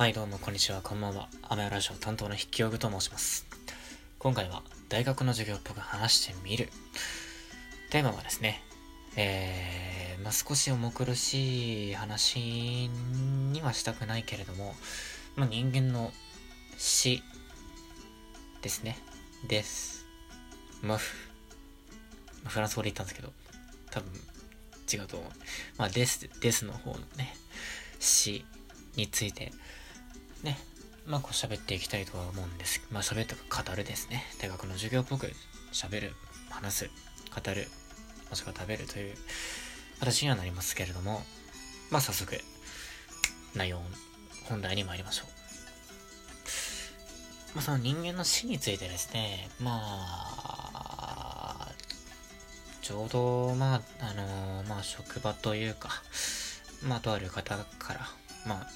はいどうもこんにちはこんばんは。アメラジオ担当の筆記用具と申します。今回は大学の授業っぽく話してみる。テーマはですねえー、まあ、少し重苦しい話にはしたくないけれども、まあ、人間の死ですね。です。まあフランス語で言ったんですけど多分違うと思う。まあですですの方のね死についてね、まあこう喋っていきたいとは思うんです。まあ喋ったか語るですね。大学の授業っぽく喋る、話す、語る、もしくは食べるという形にはなりますけれども、まあ早速、内容、本題に参りましょう。まあその人間の死についてですね、まあ、ちょうど、まあ、あのー、まあ職場というか、まあとある方から、まあ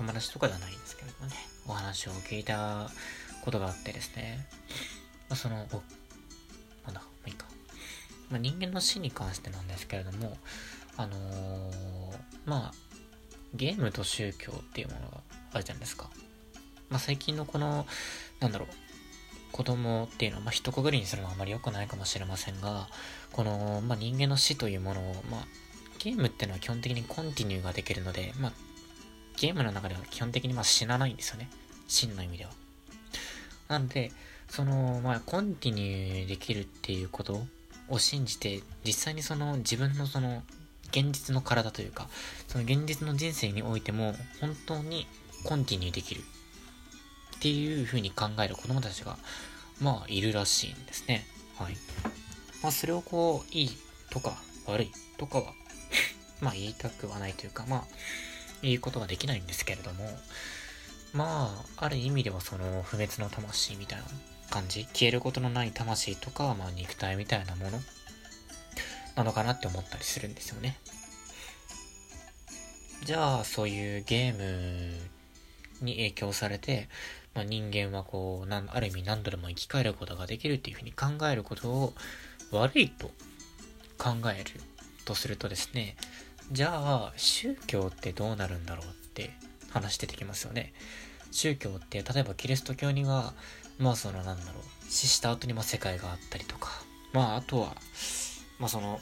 友達とかではないんですけれどもね、お話を聞いたことがあってですね、まあ、その、お、なんだ、まあいいか。まあ、人間の死に関してなんですけれども、あのー、まあ、ゲームと宗教っていうものがあるじゃないですか。まあ、最近のこの、なんだろう、子供っていうのは、まあ、一括りにするのはあまり良くないかもしれませんが、この、まあ、人間の死というものを、まあ、ゲームっていうのは基本的にコンティニューができるので、まあ、ゲームの中では基本的にまあ死なないんですよね。真の意味では。なので、その、まあ、コンティニューできるっていうことを信じて、実際にその自分のその、現実の体というか、その現実の人生においても、本当にコンティニューできるっていう風に考える子供たちが、まあ、いるらしいんですね。はい。まあ、それをこう、いいとか悪いとかは まあ、言いたくはないというか、まあ、言うことができないんですけれども、まあ、ある意味ではその不滅の魂みたいな感じ、消えることのない魂とか、まあ肉体みたいなものなのかなって思ったりするんですよね。じゃあ、そういうゲームに影響されて、まあ、人間はこう、なんある意味何度でも生き返ることができるっていうふうに考えることを悪いと考えるとするとですね、じゃあ、宗教ってどうなるんだろうって話出てきますよね。宗教って、例えばキリスト教には、まあそのなんだろう、死した後にま世界があったりとか、まああとは、まあその、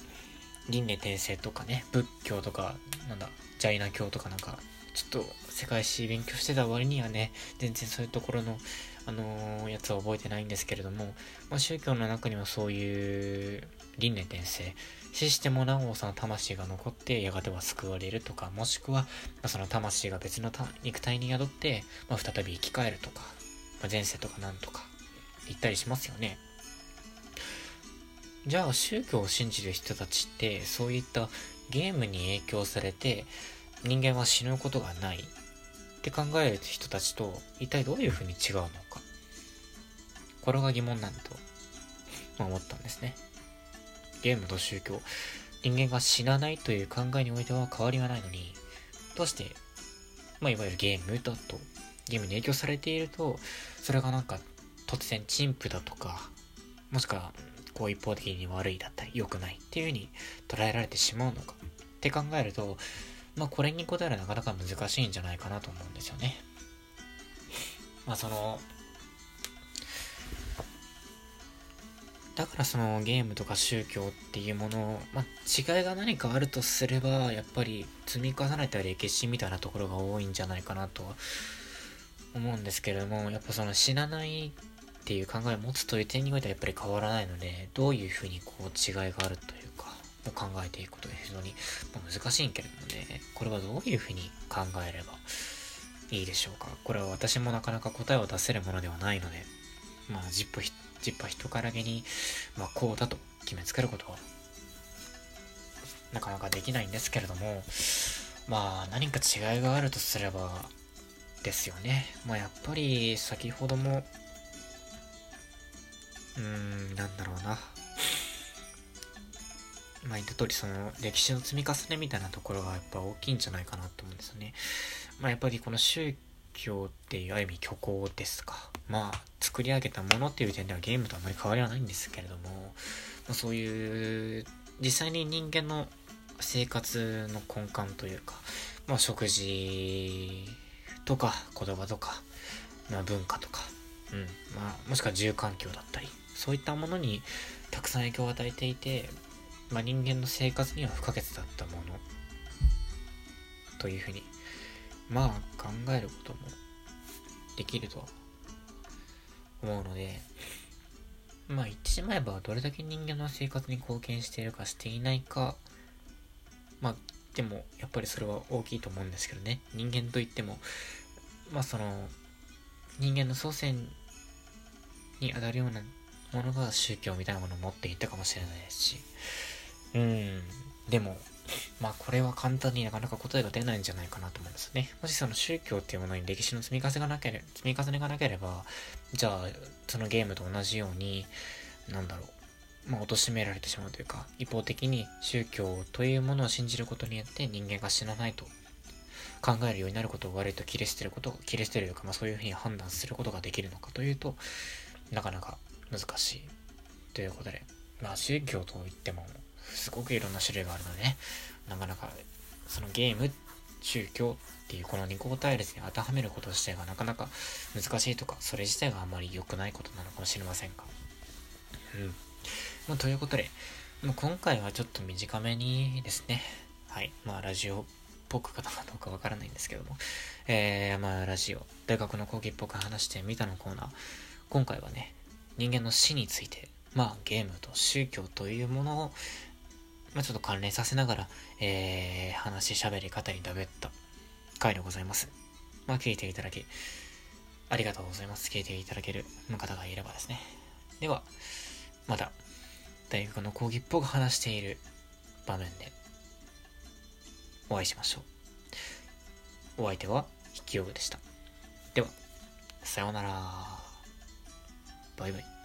輪廻転生とかね、仏教とか、なんだ、ジャイナ教とかなんか、ちょっと世界史勉強してた割にはね、全然そういうところの、あのー、やつは覚えてないんですけれども、まあ宗教の中にはそういう輪廻転生、死してもなおその魂が残ってやがては救われるとか、もしくは、まあ、その魂が別の肉体に宿って、まあ、再び生き返るとか、まあ、前世とかなんとか言ったりしますよね。じゃあ宗教を信じる人たちってそういったゲームに影響されて人間は死ぬことがないって考える人たちと一体どういうふうに違うのか。これが疑問なんだと思ったんですね。ゲームと宗教、人間が死なないという考えにおいては変わりはないのに、どうして、まあ、いわゆるゲームだと、ゲームに影響されていると、それがなんか突然陳腐だとか、もしくは、こう一方的に悪いだったり、良くないっていう風に捉えられてしまうのかって考えると、まあこれに答えるなかなか難しいんじゃないかなと思うんですよね。まあその、だからそのゲームとか宗教っていうもの、まあ、違いが何かあるとすれば、やっぱり積み重ねた歴史みたいなところが多いんじゃないかなと思うんですけれども、やっぱその死なないっていう考えを持つという点においてはやっぱり変わらないので、どういうふうにこう違いがあるという、を考えていくことが非常に難しいんけれどもね、これはどういうふうに考えればいいでしょうか。これは私もなかなか答えを出せるものではないので、まあ、ジップジッパー人からげに、まあ、こうだと決めつけることは、なかなかできないんですけれども、まあ、何か違いがあるとすれば、ですよね。まあ、やっぱり、先ほども、うーん、なんだろうな。まあ、言った通り、その、歴史の積み重ねみたいなところがやっぱ大きいんじゃないかなと思うんですよね。まあ、やっぱりこの宗教っていうある意味虚構ですか。まあ、作り上げたものっていう点ではゲームとあまり変わりはないんですけれども、まあ、そういう、実際に人間の生活の根幹というか、まあ、食事とか言葉とか、まあ、文化とか、うんまあ、もしくは住環境だったりそういったものにたくさん影響を与えていて、まあ、人間の生活には不可欠だったもの。というふうにまあ考えることもできると思うのでまあ言ってしまえばどれだけ人間の生活に貢献しているかしていないかまあでもやっぱりそれは大きいと思うんですけどね。人間といってもまあその人間の祖先に当たるようなものが宗教みたいなものを持っていったかもしれないですしうんでもまあこれは簡単になかなか答えが出ないんじゃないかなと思うんですね。もしその宗教っていうものに歴史の積み重ねがなければ、積み重ねがなければ、じゃあそのゲームと同じように、なんだろう、まあ貶められてしまうというか、一方的に宗教というものを信じることによって人間が死なないと考えるようになることを悪いと切れ捨てること、切れ捨てるというか、まあそういうふうに判断することができるのかというと、なかなか難しい。ということで、まあ宗教といっても、すごくいろんな種類があるのでね、なかなか、そのゲーム、宗教っていうこの二項対立に当てはめること自体がなかなか難しいとか、それ自体があまり良くないことなのかもしれませんが。うん。まあ、ということで、まあ、今回はちょっと短めにですね、はい、まあラジオっぽくかどうかわからないんですけども、えー、まあラジオ、大学の講義っぽく話してみたのコーナー、今回はね、人間の死について、まあゲームと宗教というものをまあ、ちょっと関連させながら、えー、話し喋り方にだべった回でございます。まあ、聞いていただき、ありがとうございます。聞いていただける方がいればですね。では、また、大学の講義っぽく話している場面で、お会いしましょう。お相手は、筆記用具でした。では、さようなら。バイバイ。